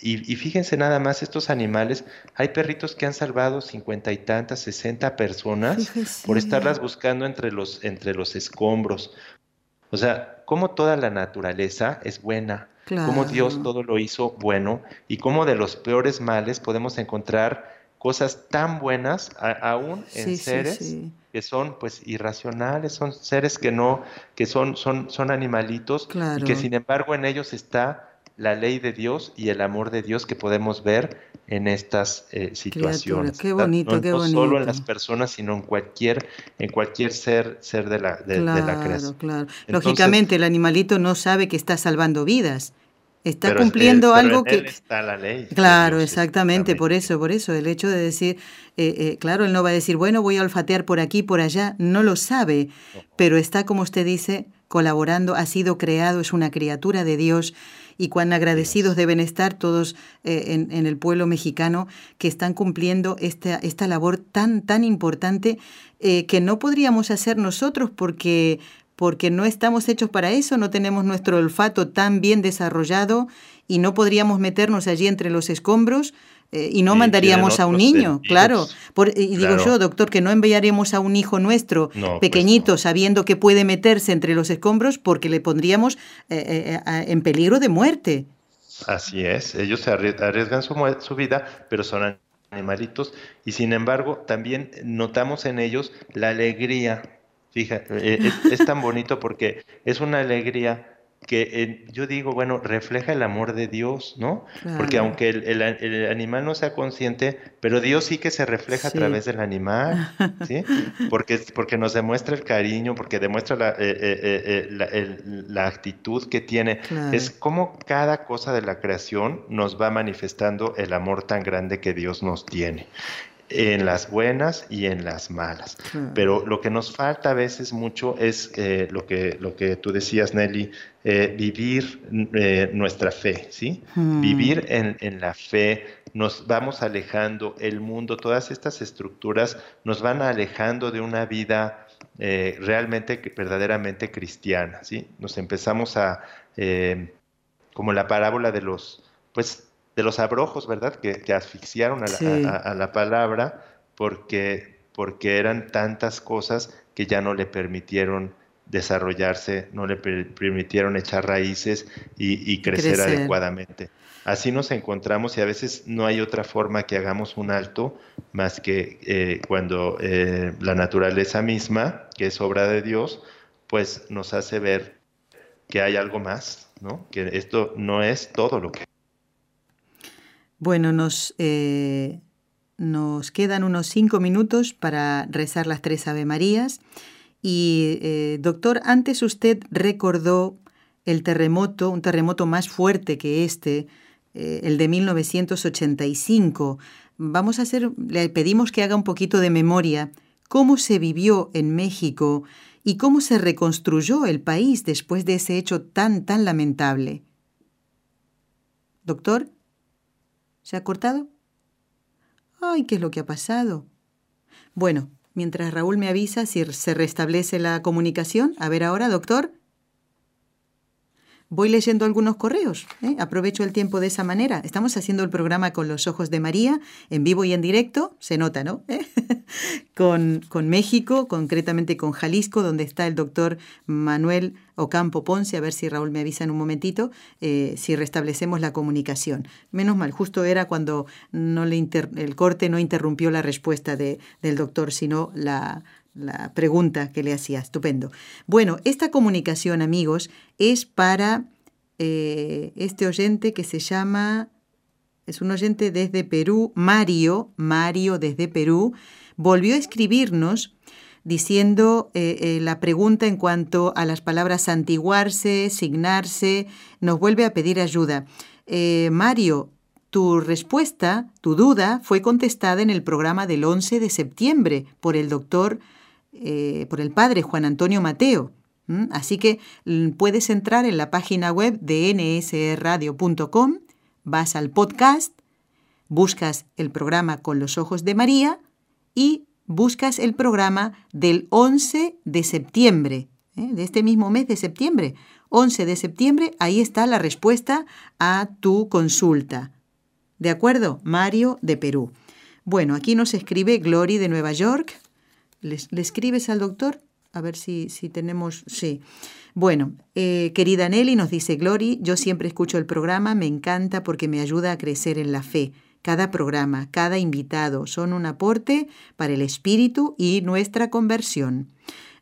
Speaker 2: Y, fíjense nada más, estos animales, hay perritos que han salvado cincuenta y tantas, sesenta personas por estarlas buscando entre los, entre los escombros. O sea, como toda la naturaleza es buena, como Dios todo lo hizo bueno y como de los peores males podemos encontrar cosas tan buenas aún en seres que son pues irracionales, son seres que no, que son, son, son animalitos y que sin embargo en ellos está la ley de Dios y el amor de Dios que podemos ver en estas eh, situaciones.
Speaker 1: Qué bonito,
Speaker 2: no,
Speaker 1: qué bonito.
Speaker 2: solo en las personas, sino en cualquier, en cualquier ser, ser de la, de, la creación.
Speaker 1: Claro. Lógicamente, el animalito no sabe que está salvando vidas. Está cumpliendo algo que...
Speaker 2: está la ley.
Speaker 1: Claro, exactamente, por eso, por eso, el hecho de decir, eh, eh, claro, él no va a decir, bueno, voy a olfatear por aquí, por allá, no lo sabe, pero está, como usted dice, colaborando, ha sido creado, es una criatura de Dios y cuán agradecidos deben estar todos eh, en, el pueblo mexicano que están cumpliendo esta, esta labor tan, tan importante eh, que no podríamos hacer nosotros porque, porque no estamos hechos para eso, no tenemos nuestro olfato tan bien desarrollado y no podríamos meternos allí entre los escombros eh, y no mandaríamos a un niño, claro. y digo yo, doctor, que no enviaríamos a un hijo nuestro pues pequeñito sabiendo que puede meterse entre los escombros porque le pondríamos eh, eh, en peligro de muerte.
Speaker 2: Así es, ellos se arriesgan su, su vida, pero son animalitos y sin embargo también notamos en ellos la alegría. Fíjate, es tan bonito porque es una alegría que yo digo, bueno, refleja el amor de Dios, ¿no? Porque aunque el, animal no sea consciente, pero Dios sí que se refleja a través del animal, ¿sí? Porque, porque nos demuestra el cariño, porque demuestra la, eh, eh, eh, la actitud que tiene. Es como cada cosa de la creación nos va manifestando el amor tan grande que Dios nos tiene en las buenas y en las malas. Pero lo que nos falta a veces mucho es eh, lo, que, lo que tú decías, Nelly, eh, vivir eh, nuestra fe, ¿sí? Hmm. Vivir en, en, la fe, nos vamos alejando, el mundo, todas estas estructuras nos van alejando de una vida realmente, verdaderamente cristiana, ¿sí? Nos empezamos a, como la parábola de los, pues, de los abrojos, ¿verdad? Que, asfixiaron a la, palabra porque, porque eran tantas cosas que ya no le permitieron desarrollarse, no le permitieron echar raíces y, crecer, adecuadamente. Así nos encontramos y a veces no hay otra forma que hagamos un alto más que eh, cuando eh, la naturaleza misma, que es obra de Dios, pues nos hace ver que hay algo más, ¿no? Que esto no es todo lo que
Speaker 1: bueno, nos, eh, nos quedan unos cinco minutos para rezar las tres Ave Marías Y, eh, doctor, antes usted recordó el terremoto, un terremoto más fuerte que este, eh, el de 1985. Vamos a hacer, le pedimos que haga un poquito de memoria cómo se vivió en México y cómo se reconstruyó el país después de ese hecho tan, tan lamentable. Doctor, ¿se ha cortado? Ay, ¿qué es lo que ha pasado? Bueno, mientras Raúl me avisa si se restablece la comunicación. A ver ahora, doctor. Voy leyendo algunos correos. ¿eh? Aprovecho el tiempo de esa manera. Estamos haciendo el programa con los ojos de María, en vivo y en directo. Se nota, ¿no? ¿Eh? con, con, México, concretamente con Jalisco, donde está el doctor Manuel Ocampo Ponce. A ver si Raúl me avisa en un momentito eh, si restablecemos la comunicación. Menos mal, justo era cuando no le el corte no interrumpió la respuesta de, del doctor, sino la, la pregunta que le hacía. Estupendo. Bueno, esta comunicación, amigos, es para eh, este oyente que se llama, es un oyente desde Perú, Mario, Mario desde Perú, volvió a escribirnos diciendo eh, eh, la pregunta en cuanto a las palabras santiguarse, signarse, nos vuelve a pedir ayuda. Mario, tu respuesta, tu duda, fue contestada en el programa del 11 de septiembre por el doctor eh, por el padre Juan Antonio Mateo. Así que puedes entrar en la página web de nsradio.com, vas al podcast, buscas el programa Con los Ojos de María y buscas el programa del 11 de septiembre, ¿eh? de este mismo mes de septiembre. 11 de septiembre, ahí está la respuesta a tu consulta. ¿De acuerdo? Mario de Perú. Bueno, aquí nos escribe Glory de Nueva York. ¿Le, escribes al doctor? A ver si, si tenemos... Sí. Bueno, eh, querida Nelly, nos dice Glory, yo siempre escucho el programa, me encanta porque me ayuda a crecer en la fe. Cada programa, cada invitado son un aporte para el espíritu y nuestra conversión.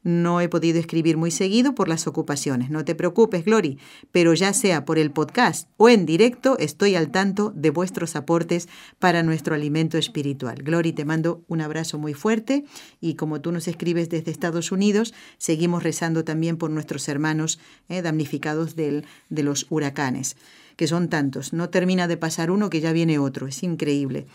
Speaker 1: No he podido escribir muy seguido por las ocupaciones. No te preocupes, Glory, pero ya sea por el podcast o en directo, estoy al tanto de vuestros aportes para nuestro alimento espiritual. Glory, te mando un abrazo muy fuerte y como tú nos escribes desde Estados Unidos, seguimos rezando también por nuestros hermanos eh, damnificados de los huracanes, que son tantos. No termina de pasar uno que ya viene otro. Es increíble.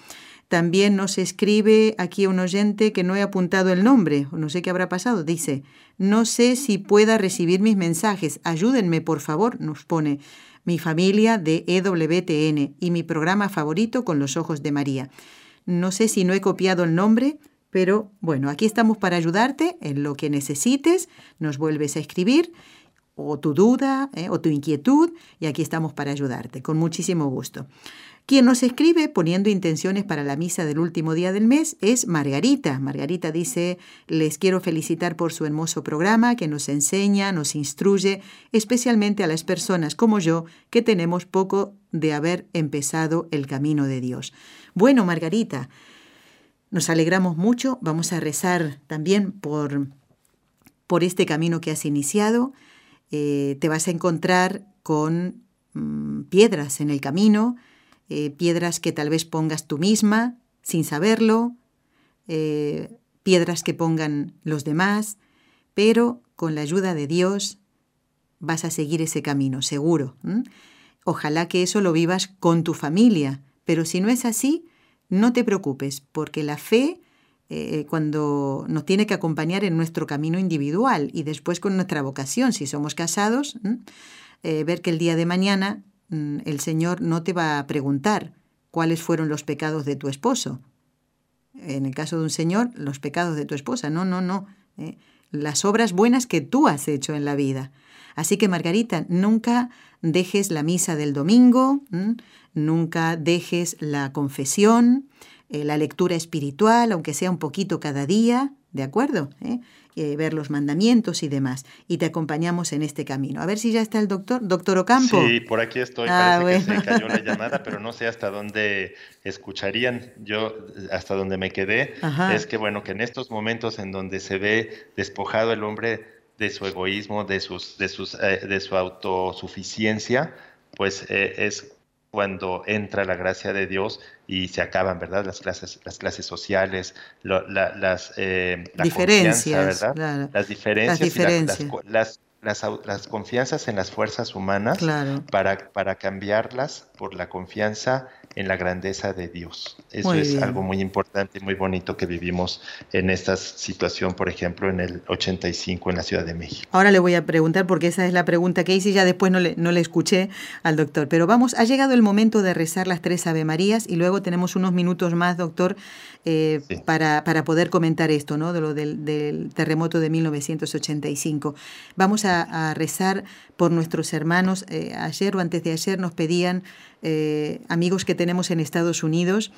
Speaker 1: También nos escribe aquí un oyente que no he apuntado el nombre, no sé qué habrá pasado. Dice, no sé si pueda recibir mis mensajes, ayúdenme por favor, nos pone mi familia de EWTN y mi programa favorito con los ojos de María. No sé si no he copiado el nombre, pero bueno, aquí estamos para ayudarte en lo que necesites, nos vuelves a escribir o tu duda eh, o tu inquietud y aquí estamos para ayudarte, con muchísimo gusto. Quien nos escribe poniendo intenciones para la misa del último día del mes es Margarita. Margarita dice, les quiero felicitar por su hermoso programa que nos enseña, nos instruye, especialmente a las personas como yo que tenemos poco de haber empezado el camino de Dios. Bueno, Margarita, nos alegramos mucho, vamos a rezar también por, por este camino que has iniciado. Eh, te vas a encontrar con mm, piedras en el camino, eh, piedras que tal vez pongas tú misma sin saberlo, eh, piedras que pongan los demás, pero con la ayuda de Dios vas a seguir ese camino, seguro. Ojalá que eso lo vivas con tu familia, pero si no es así, no te preocupes, porque la fe eh, cuando nos tiene que acompañar en nuestro camino individual y después con nuestra vocación, si somos casados, ver que el día de mañana el Señor no te va a preguntar cuáles fueron los pecados de tu esposo. En el caso de un Señor, los pecados de tu esposa. No, no, no. ¿eh? Las obras buenas que tú has hecho en la vida. Así que, Margarita, nunca dejes la misa del domingo, nunca dejes la confesión, eh, la lectura espiritual, aunque sea un poquito cada día, ¿de acuerdo? ¿Eh? Eh, ver los mandamientos y demás. Y te acompañamos en este camino. A ver si ya está el doctor. Doctor Ocampo.
Speaker 2: Sí, por aquí estoy. Ah, Parece que se cayó la llamada, pero no sé hasta dónde escucharían. Yo, hasta donde me quedé, es que, bueno, que en estos momentos en donde se ve despojado el hombre de su egoísmo, de, sus, de, sus, eh, de su autosuficiencia, pues es cuando entra la gracia de Dios y se acaban, ¿verdad? Las clases, las clases sociales, las
Speaker 1: eh, diferencias, ¿verdad?
Speaker 2: Las diferencias, las, las, las, confianzas en las fuerzas humanas para, para cambiarlas por la confianza en la grandeza de Dios. Eso es algo muy importante y muy bonito que vivimos en esta situación, por ejemplo, en el 85 en la Ciudad de México.
Speaker 1: Ahora le voy a preguntar, porque esa es la pregunta que hice y ya después no le, no le escuché al doctor. Pero vamos, ha llegado el momento de rezar las tres Ave Marías y luego tenemos unos minutos más, doctor, eh, para, para, poder comentar esto, ¿no? De lo del, terremoto de 1985. Vamos a, rezar por nuestros hermanos. Eh, ayer o antes de ayer nos pedían eh, amigos que tenemos en Estados Unidos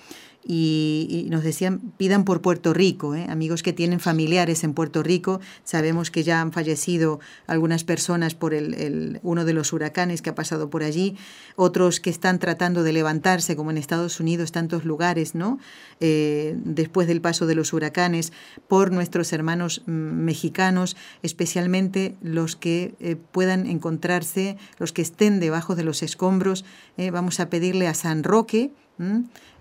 Speaker 1: y, nos decían, pidan por Puerto Rico, ¿eh? amigos que tienen familiares en Puerto Rico. Sabemos que ya han fallecido algunas personas por el, uno de los huracanes que ha pasado por allí, otros que están tratando de levantarse, como en Estados Unidos, tantos lugares, ¿no? Eh, después del paso de los huracanes, por nuestros hermanos mm, mexicanos, especialmente los que eh, puedan encontrarse, los que estén debajo de los escombros. vamos a pedirle a San Roque,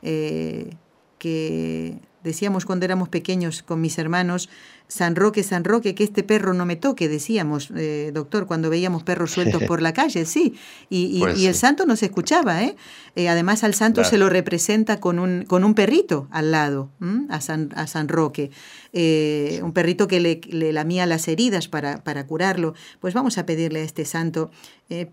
Speaker 1: eh, que decíamos cuando éramos pequeños con mis hermanos, San Roque, San Roque, que este perro no me toque, decíamos, eh, doctor, cuando veíamos perros sueltos por la calle, sí. Y, pues el santo no se escuchaba, ¿eh? eh además al santo se lo representa con un, con un perrito al lado, a San, a San Roque. Eh, un perrito que le, lamía las heridas para, para, curarlo. Pues vamos a pedirle a este santo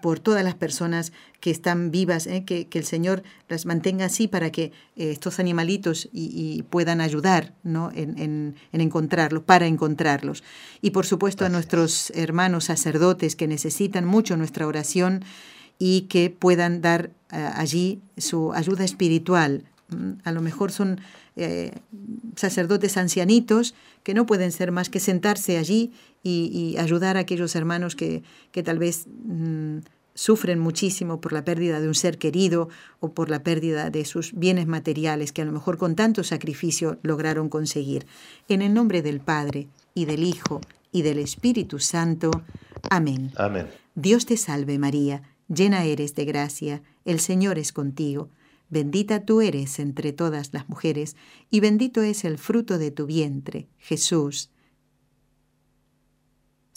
Speaker 1: por todas las personas que están vivas, que, que, el Señor las mantenga así para que estos animalitos y, puedan ayudar ¿no? en, en, en encontrarlos, para encontrarlos. Y por supuesto a nuestros hermanos sacerdotes que necesitan mucho nuestra oración y que puedan dar eh, allí su ayuda espiritual. Mm, a lo mejor son eh, sacerdotes ancianitos que no pueden ser más que sentarse allí y, ayudar a aquellos hermanos que, que tal vez mm, sufren muchísimo por la pérdida de un ser querido o por la pérdida de sus bienes materiales que a lo mejor con tanto sacrificio lograron conseguir. En el nombre del Padre, y del Hijo, y del Espíritu Santo. Amén.
Speaker 2: Amén.
Speaker 1: Dios te salve María, llena eres de gracia, el Señor es contigo. Bendita tú eres entre todas las mujeres, y bendito es el fruto de tu vientre, Jesús.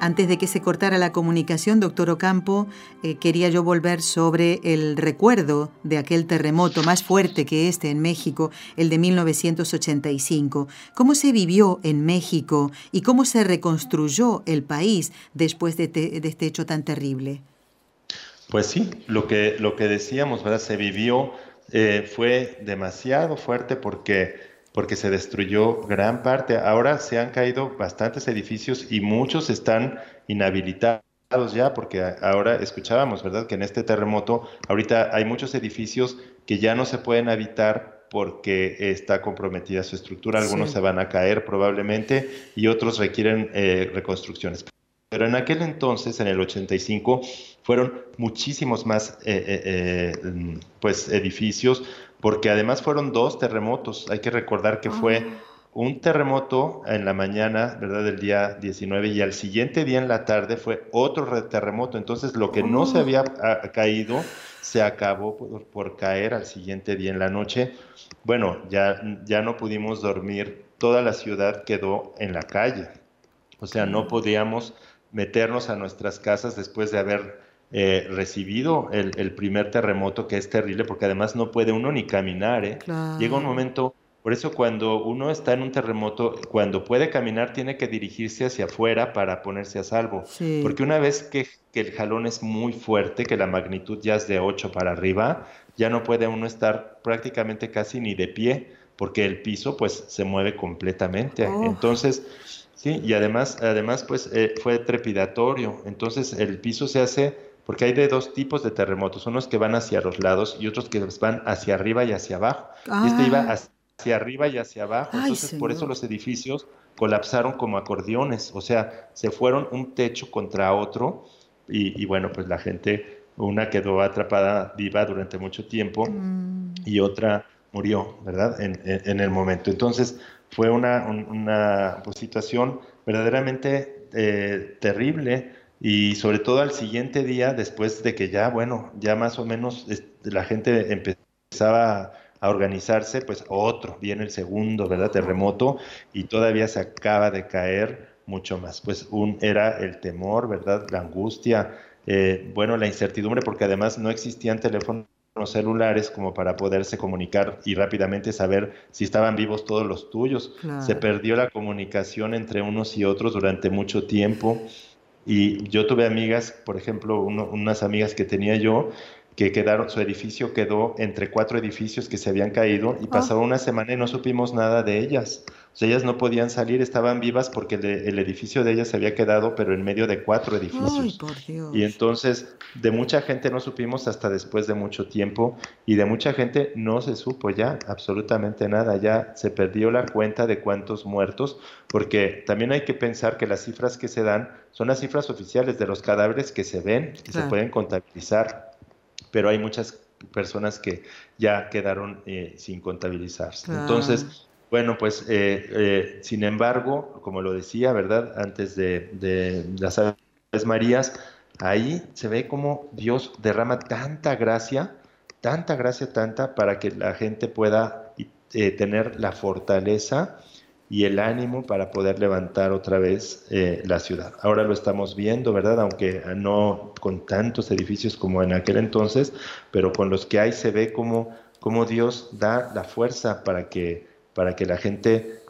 Speaker 1: Antes de que se cortara la comunicación, doctor Ocampo, eh, quería yo volver sobre el recuerdo de aquel terremoto más fuerte que este en México, el de 1985. ¿Cómo se vivió en México y cómo se reconstruyó el país después de, este hecho tan terrible?
Speaker 2: Pues sí, lo que, lo que decíamos, ¿verdad? Se vivió, eh, fue demasiado fuerte porque porque se destruyó gran parte. Ahora se han caído bastantes edificios y muchos están inhabilitados ya, porque ahora escuchábamos, ¿verdad?, que en este terremoto ahorita hay muchos edificios que ya no se pueden habitar porque está comprometida su estructura. Algunos se van a caer probablemente y otros requieren eh, reconstrucciones. Pero en aquel entonces, en el 85, fueron muchísimos más eh, eh, pues, edificios, porque además fueron dos terremotos. Hay que recordar que fue ah. un terremoto en la mañana, ¿verdad? Del día 19 y al siguiente día en la tarde fue otro terremoto. Entonces lo que no se oh. había ah, caído se acabó por, caer al siguiente día en la noche. Bueno, ya, ya no pudimos dormir, toda la ciudad quedó en la calle. O sea, no podíamos meternos a nuestras casas después de haber eh, recibido el, primer terremoto, que es terrible, porque además no puede uno ni caminar. ¿eh? Llega un momento Por eso cuando uno está en un terremoto, cuando puede caminar, tiene que dirigirse hacia afuera para ponerse a salvo. Porque una vez que, que, el jalón es muy fuerte, que la magnitud ya es de 8 para arriba, ya no puede uno estar prácticamente casi ni de pie, porque el piso pues se mueve completamente. Oh. Entonces, sí, y además, además pues eh, fue trepidatorio. Entonces el piso se hace, porque hay de dos tipos de terremotos, unos que van hacia los lados y otros que van hacia arriba y hacia abajo. Y este iba ah. hacia arriba y hacia abajo. Entonces por eso los edificios colapsaron como acordeones, o sea, se fueron un techo contra otro y, bueno, pues la gente, una quedó atrapada viva durante mucho tiempo mm. y otra murió, ¿verdad? En, en, el momento. Entonces, fue una, una pues, situación verdaderamente eh, terrible y sobre todo al siguiente día, después de que ya, bueno, ya más o menos la gente empezaba a organizarse, pues otro, viene el segundo, ¿verdad? Terremoto y todavía se acaba de caer mucho más. Pues un era el temor, ¿verdad? La angustia, eh, bueno, la incertidumbre, porque además no existían teléfonos celulares como para poderse comunicar y rápidamente saber si estaban vivos todos los tuyos. Se perdió la comunicación entre unos y otros durante mucho tiempo. Y yo tuve amigas, por ejemplo, unas amigas que tenía yo, que quedaron, su edificio quedó entre cuatro edificios que se habían caído y pasó una semana y no supimos nada de ellas. O sea, ellas no podían salir, estaban vivas porque el, edificio de ellas se había quedado, pero en medio de cuatro edificios. Y entonces, de mucha gente no supimos hasta después de mucho tiempo y de mucha gente no se supo ya absolutamente nada. Ya se perdió la cuenta de cuántos muertos, porque también hay que pensar que las cifras que se dan son las cifras oficiales de los cadáveres que se ven, que se pueden contabilizar, pero hay muchas personas que ya quedaron eh, sin contabilizarse. Entonces, bueno, pues eh, eh, sin embargo, como lo decía, ¿verdad? Antes de, las Aves Marías, ahí se ve como Dios derrama tanta gracia, tanta gracia, tanta, para que la gente pueda eh, tener la fortaleza y el ánimo para poder levantar otra vez la ciudad. Ahora lo estamos viendo, ¿verdad? Aunque no con tantos edificios como en aquel entonces, pero con los que hay se ve como, como Dios da la fuerza para que para que la gente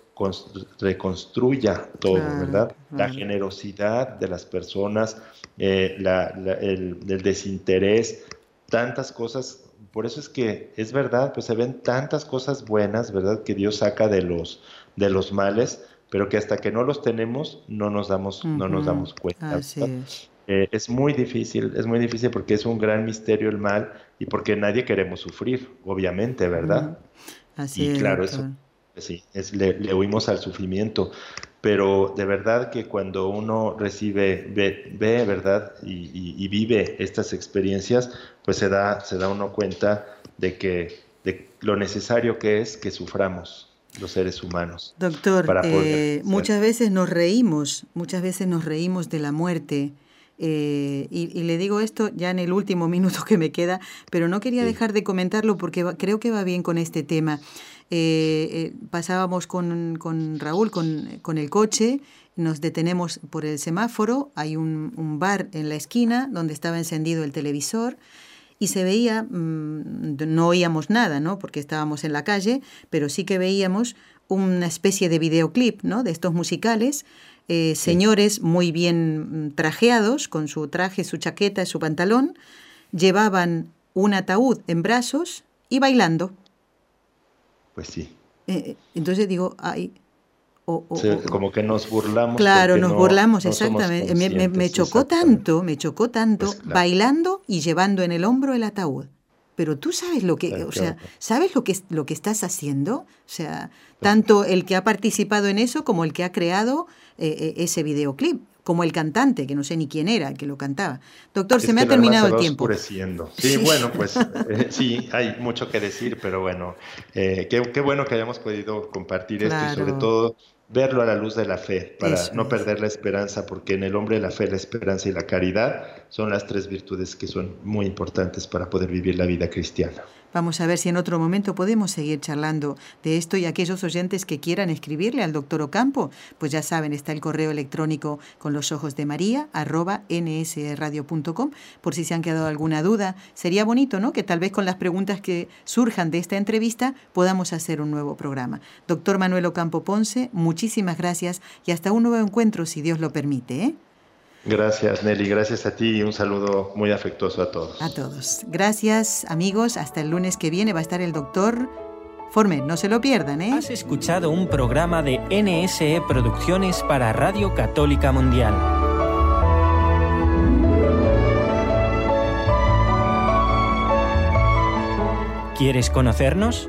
Speaker 2: reconstruya todo, ¿verdad? La generosidad de las personas, eh, el, desinterés, tantas cosas. Por eso es que es verdad, pues se ven tantas cosas buenas, ¿verdad? Que Dios saca de los, de los males, pero que hasta que no los tenemos no nos damos, no nos damos cuenta. es. Eh, es muy difícil, es muy difícil porque es un gran misterio el mal y porque nadie queremos sufrir, obviamente, ¿verdad?
Speaker 1: Así
Speaker 2: y claro, eso Sí, es, le, huimos al sufrimiento, pero de verdad que cuando uno recibe, ve, ¿verdad? Y, vive estas experiencias, pues se da, se da uno cuenta de que de lo necesario que es que suframos los seres humanos.
Speaker 1: Doctor, eh, muchas veces nos reímos, muchas veces nos reímos de la muerte. Eh, y, le digo esto ya en el último minuto que me queda, pero no quería dejar de comentarlo porque creo que va bien con este tema. Eh, eh, pasábamos con, con Raúl con, con, el coche, nos detenemos por el semáforo, hay un, un, bar en la esquina donde estaba encendido el televisor y se veía, mm, no oíamos nada, ¿no? porque estábamos en la calle, pero sí que veíamos una especie de videoclip ¿no? de estos musicales, eh, señores muy bien mm, trajeados, con su traje, su chaqueta, su pantalón, llevaban un ataúd en brazos y bailando.
Speaker 2: Pues sí.
Speaker 1: Eh, eh, entonces digo, ay,
Speaker 2: como que nos burlamos.
Speaker 1: Claro, nos burlamos, exactamente. Me, chocó tanto, me chocó tanto, pues bailando y llevando en el hombro el ataúd. Pero tú sabes lo que, o sea, ¿sabes lo que, lo que estás haciendo? O sea, tanto el que ha participado en eso como el que ha creado eh, ese videoclip como el cantante, que no sé ni quién era el que lo cantaba. Doctor, se me ha terminado el tiempo.
Speaker 2: Sí, bueno, pues eh, sí, hay mucho que decir, pero bueno, eh, qué, bueno que hayamos podido compartir esto y sobre todo verlo a la luz de la fe, para no perder la esperanza, porque en el hombre la fe, la esperanza y la caridad son las tres virtudes que son muy importantes para poder vivir la vida cristiana.
Speaker 1: Vamos a ver si en otro momento podemos seguir charlando de esto y aquellos oyentes que quieran escribirle al doctor Ocampo, pues ya saben, está el correo electrónico con los ojos de María, arroba nsradio.com, por si se han quedado alguna duda. Sería bonito, ¿no? Que tal vez con las preguntas que surjan de esta entrevista podamos hacer un nuevo programa. Doctor Manuel Ocampo Ponce, muchísimas gracias y hasta un nuevo encuentro, si Dios lo permite, ¿eh?
Speaker 2: Gracias Nelly, gracias a ti y un saludo muy afectuoso a todos.
Speaker 1: A todos. Gracias amigos, hasta el lunes que viene va a estar el doctor Formen, no se lo pierdan, ¿eh?
Speaker 3: Has escuchado un programa de NSE Producciones para Radio Católica Mundial. ¿Quieres conocernos?